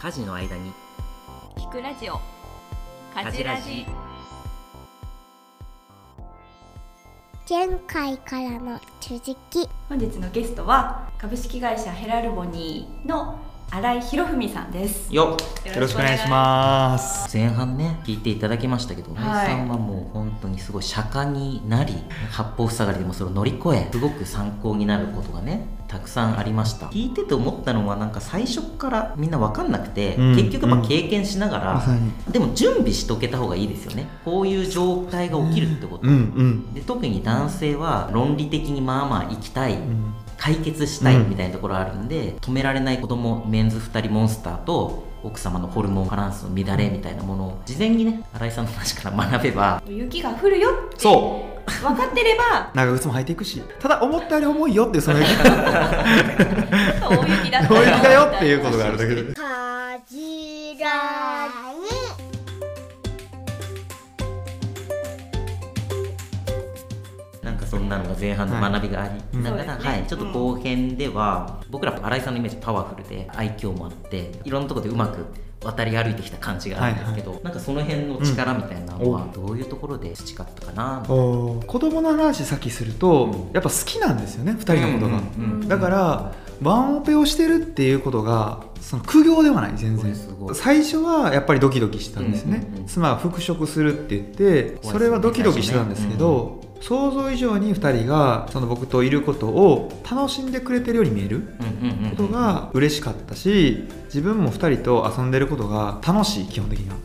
家事の間に。聞くラジオ。家事ラジ。前回からの続き。本日のゲストは株式会社ヘラルボニーの新井博文さんです。よよよろしくお願いします。前半ね聞いていただきましたけど、はい。森さんはもう本当にすごい釈迦になり八方塞がりでもそれを乗り越えすごく参考になることがねたくさんありました。聞いてて思ったのはなんか最初からみんな分かんなくて、うん。結局やっぱ経験しながら、まさに。でも準備しとけた方がいいですよね。こういう状態が起きるってこと、うん。うん。で特に男性は論理的にまあまあ生きたい、うん解決したいうんみたいなところあるんで、止められない子供メンズ2人モンスターと奥様のホルモンバランスの乱れみたいなものを事前にね新井さんの話から学べば雪が降るよってそ分かってれば長靴も履いていくし、ただ思ったより重いよってその雪 大雪だった大雪だよっていうことがあるだけで。かじらそんなのが前半の学びがあり、うん。だから、そうですね。はい、ちょっと後編では、僕ら新井さんのイメージパワフルで愛嬌もあっていろんなところでうまく渡り歩いてきた感じがあるんですけど、なんかその辺の力みたいなのはどういうところで培ったかな、おー。子供の話さっきすると、うん。やっぱ好きなんですよね、二人のことが。うんうんうんだからワンオペをしてるっていうことがその苦行ではない全然。すごい最初はやっぱりドキドキしたんですね、うんうんうん妻が復職するって言ってそれはドキドキしてたんですけど、想像以上に2人がその僕といることを楽しんでくれてるように見えるうんうんうんことが嬉しかったし自分も2人と遊んでることが楽しい基本的には。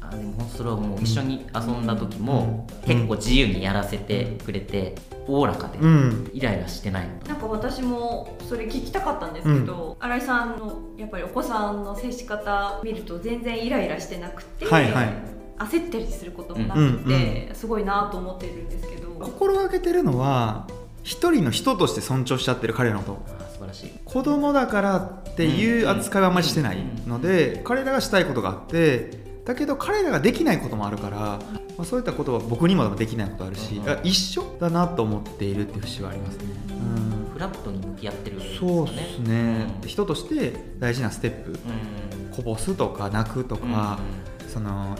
あでもそれはもう一緒に遊んだ時も、うん。結構自由にやらせてくれておおらかで、うん。イライラしてないの。なんか私もそれ聞きたかったんですけど、新井さんのやっぱりお子さんの接し方見ると全然イライラしてなくて、はいはい。焦ったりすることもなくて、すごいなと思ってるんですけど、心がけてるのは一人の人として尊重しちゃってる彼らのこと。素晴らしい。子供だからっていう扱いはあんまりしてないので彼らがしたいことがあってだけど彼らができないこともあるから、まあ、そういったことは僕にもできないことあるしうん。一緒だなと思っているっていう節はありますね。うん。フラットに向き合ってるそうですね、うん。人として大事なステップ。うん。こぼすとか泣くとか、その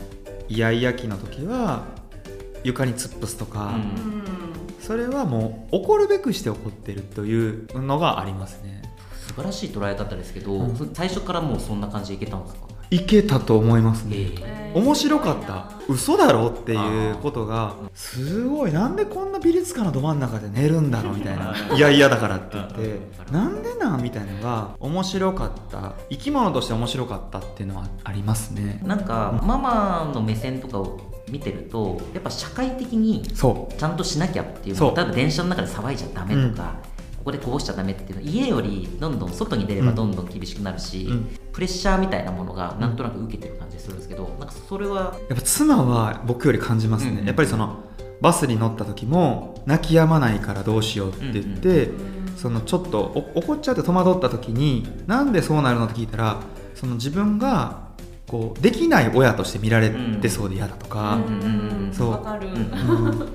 イヤイヤ期の時は床に突っ伏すとか、それはもう怒るべくして怒ってるというのがありますね。素晴らしい捉え方ですけど、うん。最初からもうそんな感じでいけたんですか、いけたと思いますね、ええ。ー面白かった。嘘だろ？っていうことがすごい。なんでこんな美術館のど真ん中で寝るんだろうみたいな。いやいやだからって言ってうんなんでなんみたいなのが面白かった。生き物として面白かったっていうのはありますね。なんかママの目線とかを見てるとやっぱ社会的にそちゃんとしなきゃっていうそう。例えば電車の中で騒いじゃダメとか、ここでこぼしちゃダメっていうの家よりどんどん外に出ればどんどん厳しくなるし、うん。プレッシャーみたいなものがなんとなく受けてる感じするんですけどなんかそれはうやっぱ妻は僕より感じますね、うん。やっぱりそのバスに乗った時も泣き止まないからどうしようって言って、そのちょっとお怒っちゃって戸惑った時になんでそうなるのって聞いたらその自分がこうできない親として見られてそうで嫌だとか、うんうんそう。わかる、うん。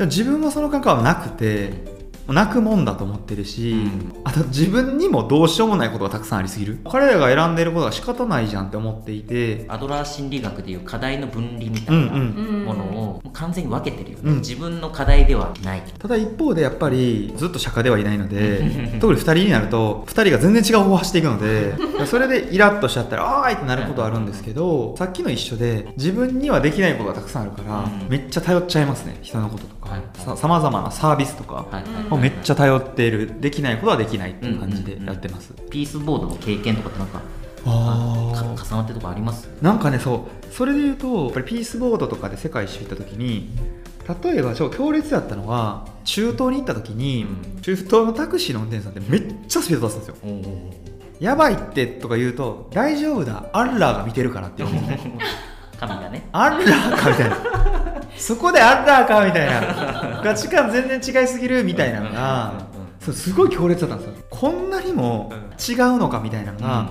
自分はその感覚はなくて泣くもんだと思ってるし、うん。あと自分にもどうしようもないことがたくさんありすぎる。彼らが選んでいることは仕方ないじゃんって思っていて。アドラー心理学でいう課題の分離みたいなものを完全に分けてるよね、うん。自分の課題ではない。ただ一方でやっぱりずっと釈迦ではいないので 特に2人になると2人が全然違う方を走っていくのでそれでイラッとしちゃったらあーいってなることはあるんですけどさっきの一緒で自分にはできないことがたくさんあるから、うん。めっちゃ頼っちゃいますね。人のこととか。はい。さまざまなサービスとか、はいはいめっちゃ頼っているできないことはできないっていう感じでやってます、ピースボードの経験とかってなんかあ重なってるとこあります？なんかねそう。それで言うとやっぱりピースボードとかで世界一周行った時に例えば超強烈だったのは中東に行った時に、うん。中東のタクシーの運転手さんってめっちゃスピード出すんですよ。やばいってとか言うと大丈夫だ。アッラーが見てるからって言う。んですね神がね。アッラーかみたいなそこでアッラーかみたいな。価値観全然違いすぎるみたいなのがそうすごい強烈だったんですよ。こんなにも違うのかみたいなのが、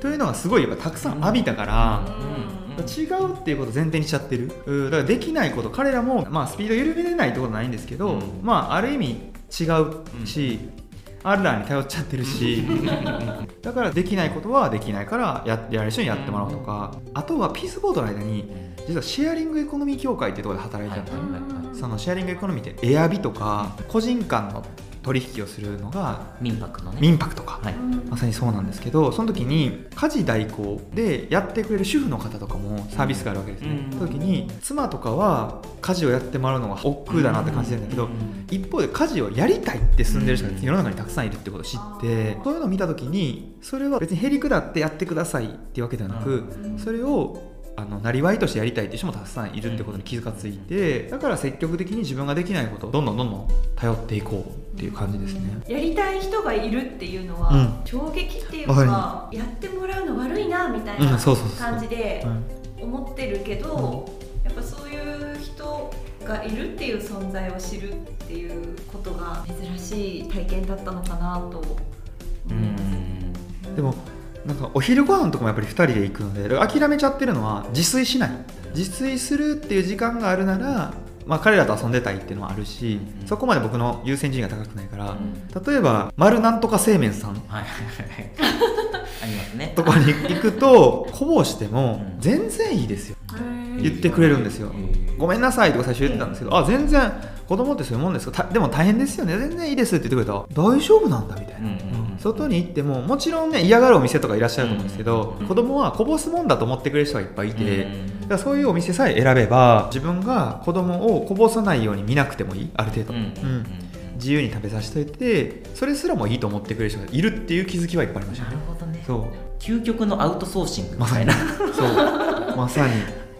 というのがすごいやっぱたくさん浴びたから、違うっていうことを前提にしちゃってる。うん。だからできないこと彼らも、まあ、スピード緩めれないってことはないんですけど、うん。まあある意味違うし、アルラーに頼っちゃってるし。だからできないことはできないからややる人にやってもらおうとか、あとはピースボードの間に実はシェアリングエコノミー協会っていうところで働いてたんですよ、はいそのシェアリングエコノミーってエアビとか個人間の取引をするのが民泊のね。民泊とか、はい。まさにそうなんですけどその時に家事代行でやってくれる主婦の方とかもサービスがあるわけですね、うん。その時に妻とかは家事をやってもらうのが億劫だなって感じてるんだけど、うん。一方で家事をやりたいって住んでる人が世の中にたくさんいるってことを知ってそういうのを見た時にそれは別にへりくだってやってくださいっていうわけではなくそれをあのなりわいとしてやりたいっていう人もたくさんいるってことに気がついてだから積極的に自分ができないことをどんどんどんどん頼っていこうっていう感じですね。やりたい人がいるっていうのうん。は衝撃っていうわか、やってもらうの悪いなみたいな感じでうん思ってるけど、やっぱそういう人がいるっていう存在を知るっていうことが珍しい体験だったのかなと思ういます。ん。でもなんかお昼ご飯とかもやっぱり2人で行くので諦めちゃってるのは自炊しない。自炊するっていう時間があるなら、まあ、彼らと遊んでたいっていうのはあるし、うん。そこまで僕の優先順位が高くないから、うん。例えば丸なんとか製麺さんはいはいはい。ありますね。とかに行くとこぼしてもうん。全然いいですよ。言ってくれるんですよ。うんごめんなさいとか最初言ってたんですけどあ全然子供ってそういうもんですよ。たでも大変ですよね。全然いいですって言ってくれたら大丈夫なんだみたいな、うん外に行ってももちろんね嫌がるお店とかいらっしゃると思うんですけど、うん。子供はこぼすもんだと思ってくれる人がいっぱいいて、うん。だからそういうお店さえ選べば自分が子供をこぼさないように見なくてもいいある程度、うん。自由に食べさせておいてそれすらもいいと思ってくれる人がいるっていう気づきはいっぱいありましたなるねほどね。そう。究極のアウトソーシングみまさに。たいなそう。まさに。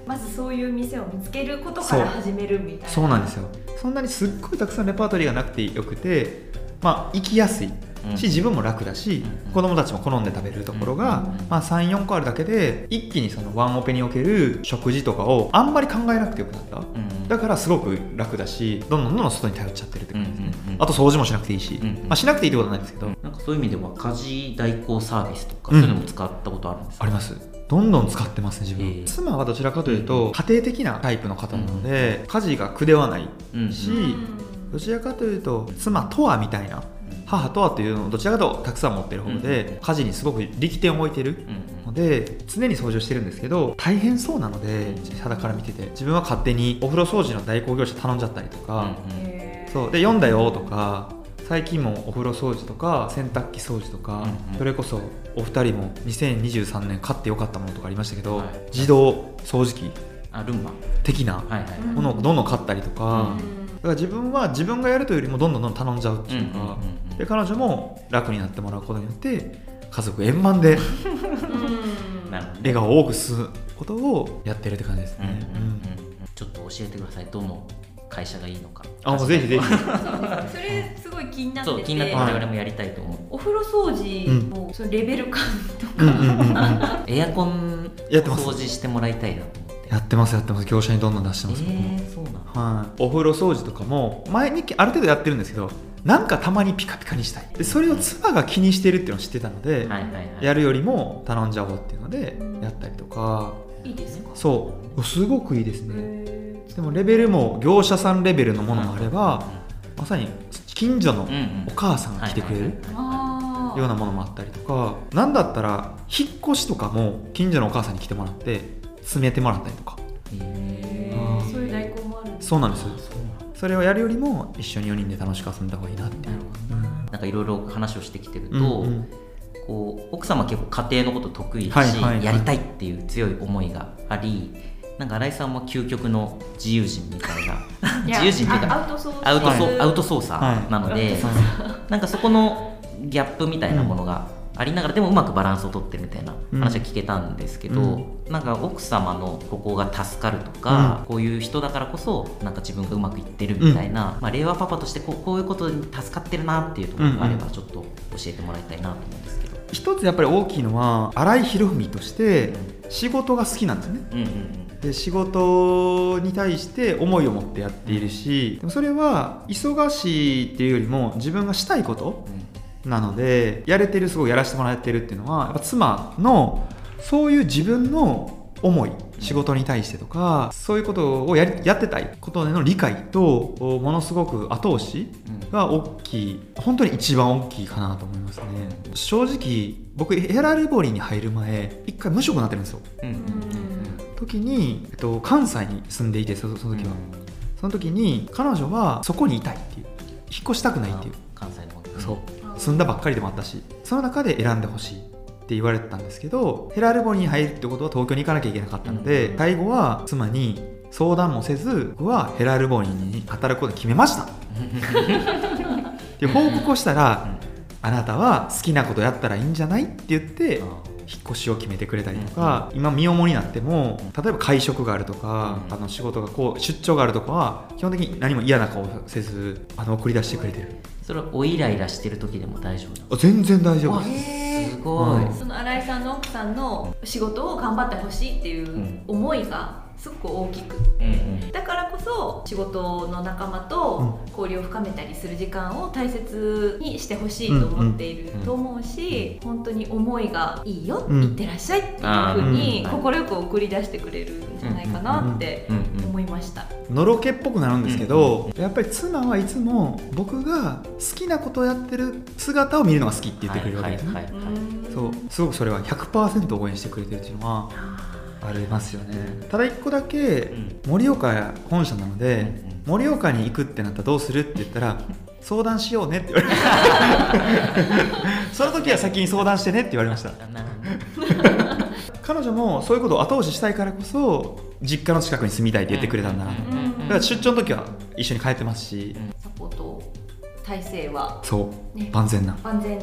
まずそういう店を見つけることから始めるみたいな。そうなんですよ。そんなにすっごいたくさんレパートリーがなくてよくてまあ行きやすい。うんし自分も楽だし、うん。子供たちも好んで食べれるところが、うん。まあ、34個あるだけで一気にそのワンオペにおける食事とかをあんまり考えなくてよくなった、うん。だからすごく楽だしどんどんどんどん外に頼っちゃってるって感じ。ですね、あと掃除もしなくていいし、まあ、しなくていいってことはないんですけど、なんかそういう意味では家事代行サービスとか、うん。そういうのも使ったことあるんですか？あります。どんどん使ってますね自分、ええ妻はどちらかというと家庭的なタイプの方なので、家事が苦ではないうんし、うん。どちらかというと妻とはみたいな母とはというのをどちらかというとたくさん持ってる方で、家事にすごく力点を置いてるうんので常に掃除をしてるんですけど大変そうなので肌から見てて自分は勝手にお風呂掃除の代行業者頼んじゃったりとか、そう。で読んだよとか最近もお風呂掃除とか洗濯機掃除とか、それこそお二人も2023年買ってよかったものとかありましたけど、はい。自動掃除機あルンバ。的なものをどんどん買ったりとか、うん。だから自分は自分がやるというよりもどんどんどんどん頼んじゃうっていうか、うんうんうんうん。で彼女も楽になってもらうことによって家族円満でうん。なるほど笑顔を多く吸うことをやってるって感じですうんうんうんね。うん。ちょっと教えてください。どの会社がいいのか。あもうぜひぜひ。それすごい気になってて。気になってはい我々もやりたいと思う。お風呂掃除も、そのレベル感とか、うんうんうんうんエアコンやってます。掃除してもらいたいなと思ってやってますやってます。業者にどんどん出してます、僕も。えー、そうなのはい、お風呂掃除とかも前にある程度やってるんですけどなんかたまにピカピカにしたい。でそれを妻が気にしてるっていうのを知ってたので、はいはいはい。やるよりも頼んじゃおうっていうのでやったりとか。いいですか？そう。すごくいいですね。へでもレベルも業者さんレベルのものもあればまさに近所のうんうん。お母さんが来てくれるようなものもあったりとか。なんだったら引っ越しとかも近所のお母さんに来てもらって詰めてもらったりとか。へへあーーそういう代行もあるんですそうなんです。ーそれをやるよりも一緒に4人で楽しく遊んだ方がいいなっていう。なるほど。ななんかいろいろ話をしてきてると、うんうん。こう奥様は結構家庭のこと得意だし、はいはいはい。やりたいっていう強い思いがありなんか新井さんは究極の自由人みたいな。自由人っていうかあアウトソース。アウトソ、はい。アウトソーサーなので、はい。なんかそこのギャップみたいなものがありながら、でもうまくバランスをとってるみたいな話は聞けたんですけど、なんか奥様のここが助かるとか、こういう人だからこそなんか自分がうまくいってるみたいな、まあ、令和パパとしてこうこういうことに助かってるなっていうところがあればちょっと教えてもらいたいなと思うんですけど。一つやっぱり大きいのは新井博文として仕事が好きなんですよね。うんうんうん。で仕事に対して思いを持ってやっているしでもそれは忙しいっていうよりも自分がしたいことなのでやれてるすごいやらせてもらってるっていうのはやっぱ妻のそういう自分の思い仕事に対してとかそういうことをやりやってたいことへの理解とおものすごく後押しが大きい本当に一番大きいかなと思いますね。正直僕ヘラルボリーに入る前一回無職になってるんですよ。うん。うん時に、えっと、関西に住んでいてそその時は、その時に彼女はそこにいたいっていう。引っ越したくないっていう。関西のそう住んだばっかりでもあったしその中で選んでほしいって言われてたんですけどヘラルボニーに入るってことは東京に行かなきゃいけなかったので、うん。最後は妻に相談もせず僕はヘラルボニーに働くことに決めました。って報告をしたら、あなたは好きなことやったらいいんじゃないって言って引っ越しを決めてくれたりとか、今身重になっても例えば会食があるとか、うんあの仕事がこう出張があるとかは基本的に何も嫌な顔せずあの送り出してくれてる。それはおイライラしてる時でも大丈夫あ全然大丈夫。わですすごい、うん。その新井さんの奥さんの仕事を頑張ってほしいっていううん。思いがすごく大きく。うんうん。だからこそ仕事の仲間と交流を深めたりする時間を大切にしてほしいと思っていると思うし、本当に思いがいいよ、うんいってらっしゃいっていうふうに快く送り出してくれるんじゃないかなってうんうん思いました。のろけっぽくなるんですけど、やっぱり妻はいつも僕が好きなことをやってる姿を見るのが好きって言ってくれるわけですね、そう。すごくそれは100%応援してくれてるっていうのはありますよね。ただ一個だけ盛岡本社なので、盛岡に行くってなったらどうするって言ったら 相談しようねって言われました。その時は先に相談してねって言われました。彼女もそういうことを後押ししたいからこそ実家の近くに住みたいって言ってくれたんだなと。だから出張の時は一緒に帰ってますし、体制は。そう、ね。万全な。万全、う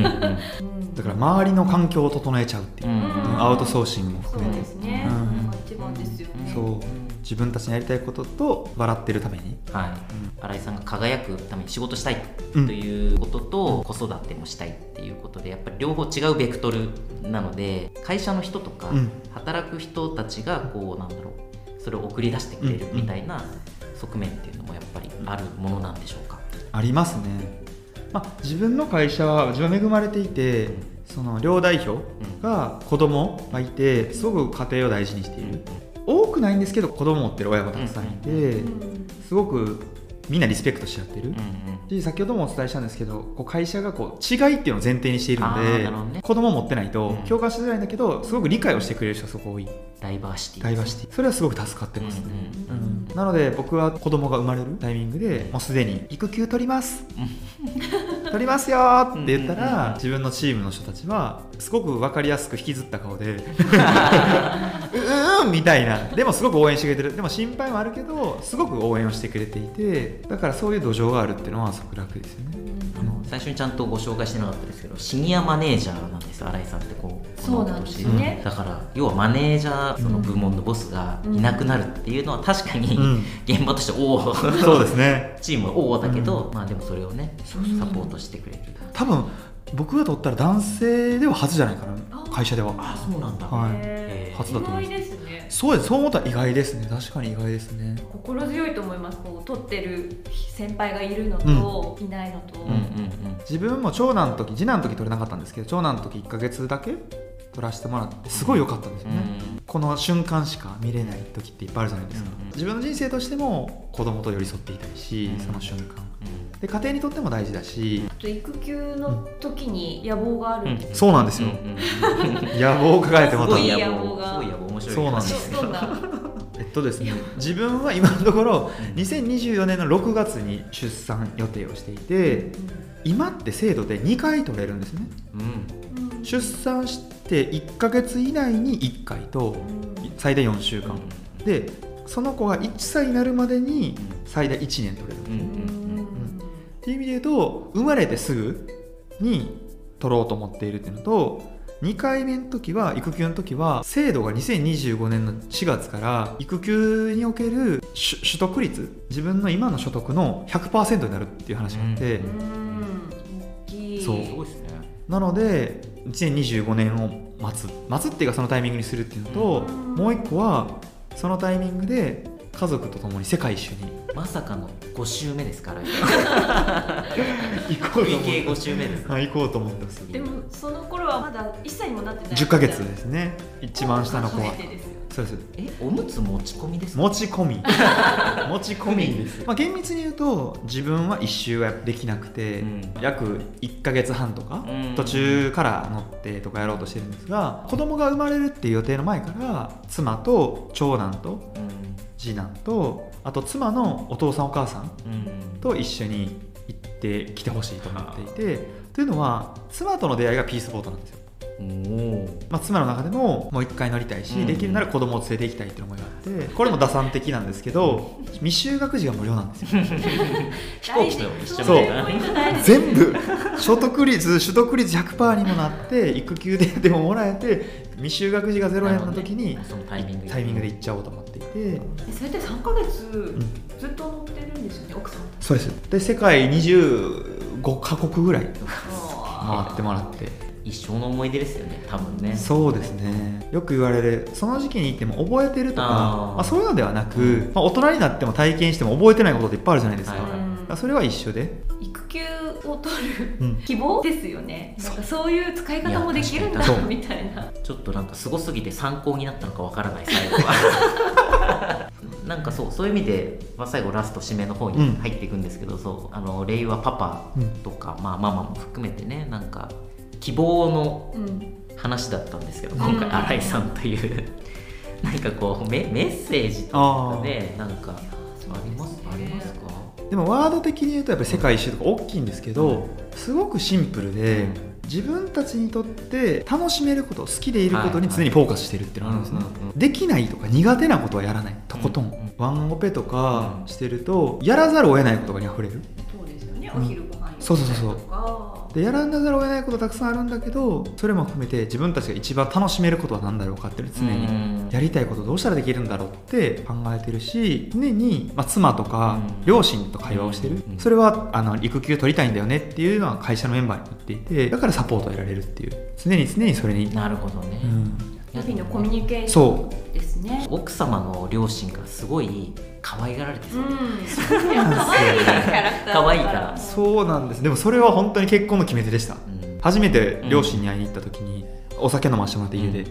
んうんうん。だから周りの環境を整えちゃうっていう、うん。うん。アウトソーシングもそう含めて。ですね、うん。それが一番ですよね。そう。自分たちのやりたいことと笑ってるために。はい、新井さんが輝くために仕事したいうんということと、子育てもしたいっていうことでやっぱり両方違うベクトルなので会社の人とか、うん。働く人たちがこうなんだろうそれを送り出してくれるみたいな側面っていうのもやっぱりあるものなんでしょうか？ありますね、まあ、自分の会社は自分は恵まれていてその両代表が子供がいてすごく家庭を大事にしている。多くないんですけど子供持ってる親もたくさんいてうんすごくみんなリスペクトし合ってる。うんうんで先ほどもお伝えしたんですけどこう会社がこう違いっていうのを前提にしているあので、子供持ってないとうん。共感しづらいんだけどすごく理解をしてくれる人がすごく多い。ダイバーシティダイバーシティそれはすごく助かってますね、うんうん。うんなので僕は子供が生まれるタイミングでもうすでに育休取ります。取りますよーって言ったら自分のチームの人たちはすごく分かりやすく引きずった顔で うーんみたいな。でもすごく応援してくれてる。でも心配もあるけどすごく応援をしてくれていてだからそういう土壌があるっていうのはすごく楽ですよね最初にちゃんとご紹介してなかったですけどシニアマネージャーなんですよ新井さんってこうそうなんですね。だから要はマネージャーその部門のボスがいなくなるっていうのは確かにうん。現場としておお。そうですね。チームはおおだけど、まあでもそれをねサポートしてくれる。多分僕が取ったら男性では初じゃないかなあ。会社では。あそうなんだ、はい初だと思います。意外ですね。そうです。そう思ったら意外ですね。確かに意外ですね。心強いと思います。こう取ってる先輩がいるのと、いないのと。うんうんうん。自分も長男の時次男の時取れなかったんですけど長男の時1ヶ月だけ取らせてもらってすごい良かったんですよね、この瞬間しか見れない時っていっぱいあるじゃないですか、うんうん。自分の人生としても子供と寄り添っていたいし、うん。その瞬間。うんで家庭にとっても大事だし、あと育休の時に野望がある。ん。です。そうなんですよ、うんうん 野望を抱えてますたごい野野望が望すごい野望面白い。そうなんでそすどんな。えっとですね自分は今のところうん。2024年の6月に出産予定をしていて今って制度で2回取れるんですね。うん。出産して1ヶ月以内に1回と最大4週間。でその子が1歳になるまでに最大1年取れる。うんうんっていう意味で言うと生まれてすぐに取ろうと思っているっていうのと2回目の時は育休の時は制度が2025年の4月から育休における取取得率自分の今の所得の100%になるっていう話があって、うん。そう。すごいですね。なので2025年を待つ。待つっていうかそのタイミングにするっていうのと、うん。もう一個はそのタイミングで家族と共に世界一周に。まさかの5週目ですから。行こうと思累計5って週目です。はい行こうと思ってます。でもその頃はまだ1歳にもなってない。10ヶ月ですね。一番下の子は。初めてですよ。そうです。えおむつ持ち込みですか？持ち込み。持ち込みです、まあ、厳密に言うと自分は一周はできなくて、うん。約1ヶ月半とか、うん途中から乗ってとかやろうとしてるんですが子供が生まれるっていう予定の前から妻と長男とうん次男とあと妻のお父さんお母さんうん。と一緒に行ってきてほしいと思っていてというのは妻との出会いがピースボートなんですよまあ、妻の中でももう一回乗りたいし、うん。できるなら子供を連れて行きたいっていう思いがあってこれも打算的なんですけど未就学児が無料なんですよ。飛行機と一緒みそう全部。所得率取得率100%にもなって育休ででももらえて未就学児が0円の時にね。そのタイミングで。タイミングで行っちゃおうと思っていて。えそれで3ヶ月ずっと乗ってるんですよね？奥さんそうです。で世界25カ国ぐらい回ってもらって一生の思い出ですよね多分ね。そうですね。よく言われるその時期に行っても覚えてるとかまあ、そういうのではなく、うん。まあ、大人になっても体験しても覚えてないことっていっぱいあるじゃないですか,、はいはい。それは一緒で、育休を取るうん。希望ですよね。なんかそう。いう使い方もできるんだみたいな。ちょっとなんかすごすぎて参考になったのかわからない最後は。なんかそうそういう意味で、まあ、最後ラスト締めの方に入っていくんですけど、そうあの令和パパとか、まあ、ママも含めてねなんか希望のうん。話だったんですけどうん。今回新井さんという なんかこうメメッセージとかねなんかありますありますか？でもワード的に言うとやっぱり世界一周とか大きいんですけどすごくシンプルで、自分たちにとって楽しめること好きでいることに常にフォーカスしてるっていうのがあるんですね、うんうんうん。できないとか苦手なことはやらない。とことん、うんうん。ワンオペとかうん。してるとやらざるを得ないことがに溢れる。そうですよね。うんお昼ご飯そうそうそうそうでやらざるを得ないことたくさんあるんだけどそれも含めて自分たちが一番楽しめることは何だろうかっていう常にうん。やりたいことどうしたらできるんだろうって考えてるし常に、まあ、妻とかうん。両親と会話をしてる、うん。それはあの育休取りたいんだよねっていうのは会社のメンバーに言っていてだからサポートを得られるっていう。常に常にそれに、なるほどね、うん、日々のコミュニケーショそンですね。奥様の両親からすごい可愛がられてう。そう、ん可愛いキャラクターだ可愛いから。そうなんです。でもそれは本当に結婚の決め手でした。うん。初めて両親に会いに行った時に、お酒飲ましてもらって家で、う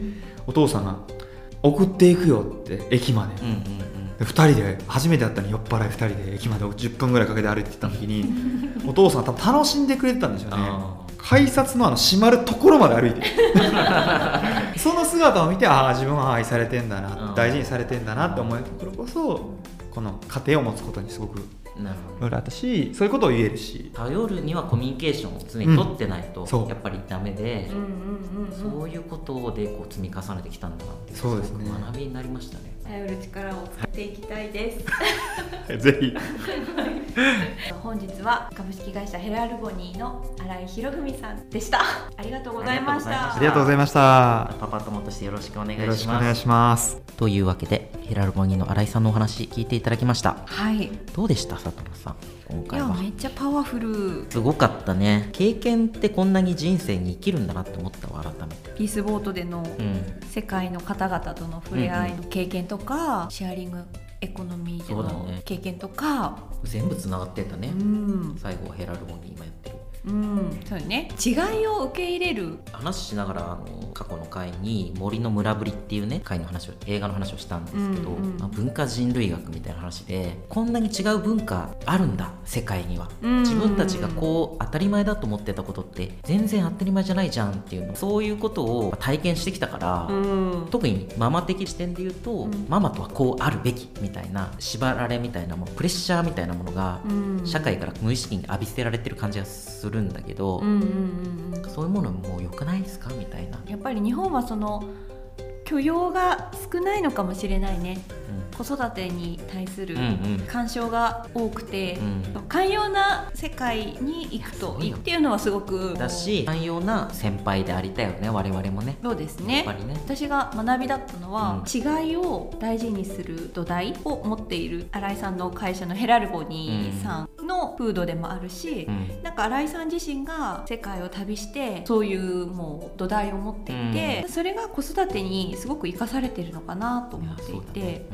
お父さんが「送っていくよ」って駅まで、うんうんうん。で2人で初めて会ったのに酔っ払い2人で駅まで10分ぐらいかけて歩いてった時に お父さん多分楽しんでくれてたんでしょうね。あ改札のあの閉まるところまで歩いてその姿を見てああ自分は愛されてんだなうん。大事にされてんだなって思えるところこそこの家庭を持つことにすごくなるほど。ろいろあったしそういうことを言えるし。頼るにはコミュニケーションを常に取ってないと、やっぱりダメでうん、うんうんうん。そういうことでこう積み重ねてきたんだなってそうですね。ごく学びになりましたね頼る力を使っていきたいです。ぜひ。本日は株式会社ヘラルボニーの新井博文さんでした。ありがとうございました。ありがとうございました。パパ友としてよろしくお願いしよますろしくお願いしますというわけでヘラルボニーの新井さんのお話聞いていただきましたはいどうでした佐藤さん今い回はやめっちゃパワフルすごかったね経験ってこんなに人生に生きるんだなって思ったわ改めてピースボートでのうん世界の方々との触れ合いの経験とか、シェアリングエコノミーでの経験とか。全部つながってたね、うん、最後はヘラルボニー今やってるうん、そうよね。違いを受け入れる。話しながらあの過去の回に「森の村ぶり」っていうね回の話を映画の話をしたんですけど、うんうんまあ文化人類学みたいな話でこんなに違う文化あるんだ世界には、うん自分たちがこう当たり前だと思ってたことって全然当たり前じゃないじゃんっていうの。そういうことを体験してきたから、ん。特にママ的視点で言うと、うん。ママとはこうあるべきみたいな縛られみたいなものプレッシャーみたいなものがうん。社会から無意識に浴びせられてる感じがするんだけど、うんうんうんうん。そういうものもう良くないですか？みたいな、やっぱり日本はその許容が少ないのかもしれないね。子育てに対するうんうん。干渉が多くて、うん。寛容な世界に行くといいっていうのはすごく。だし寛容な先輩でありたいよね我々もね。そうですやっねぱりね。私が学びだったのは、う違いを大事にする土台を持っている新井さんの会社のヘラルボニーさんの風土でもあるし、うん。なんか新井さん自身が世界を旅してそういうもう土台を持っていて、それが子育てにすごく生かされてるのかなと思っていて、そうだね。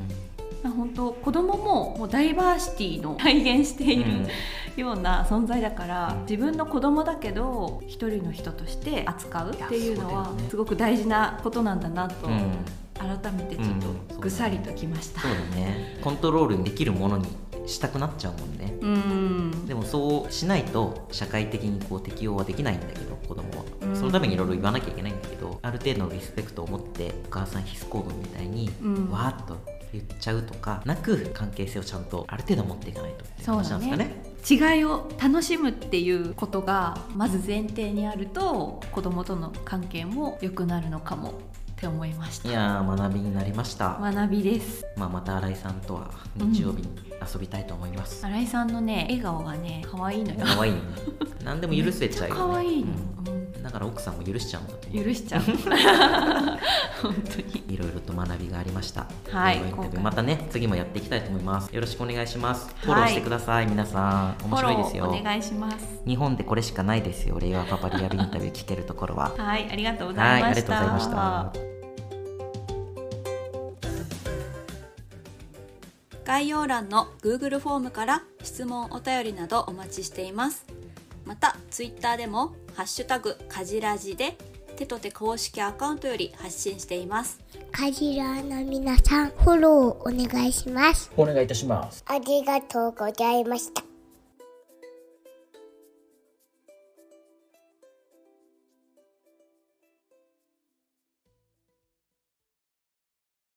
まあ本当子供ももうダイバーシティの 体現している、うんような存在だから、うん。自分の子供だけど一人の人として扱うっていうのはすごく大事なことなんだなと、うん。改めてちょっうんとぐさりときました。そうだね。コントロールできるものにしたくなっちゃうもんね。うん。でもそうしないと社会的にこう適応はできないんだけど子供は、うん。そのためにいろいろ言わなきゃいけないんだけどある程度のリスペクトを持ってお母さん必須行動みたいに、うん。わーっと言っちゃうとかなく関係性をちゃんとある程度持っていかないとって話なだんですかねね。違いを楽しむっていうことがまず前提にあると子供との関係も良くなるのかもって思いました。いやー学びになりました、学びです。まあ、また新井さんとは日曜日に遊びたいと思います、新井さんのね笑顔がね可愛いのよ可愛いね 何でも許せちゃうよね可愛いの、うんだから奥さんも許しちゃうんだと許しちゃう 本当にいろいろと学びがありました。はいまたね、次もやっていきたいと思います。よろしくお願いします。いフォローしてください、皆さん。面白いですよお。願いします日本でこれしかないですよ。令和パパリアルインタビュー聞けるところは。はいありがとうござはいい、ましありがとうごたざいました。概要欄の Google フォームから質問お便りなどお待ちしていますまた Twitter でも「ハッシュタグかじらじ」で手と手公式アカウントより発信していますカジラの皆さん、フォローお願いします。お願いいたします。ありがとうございました。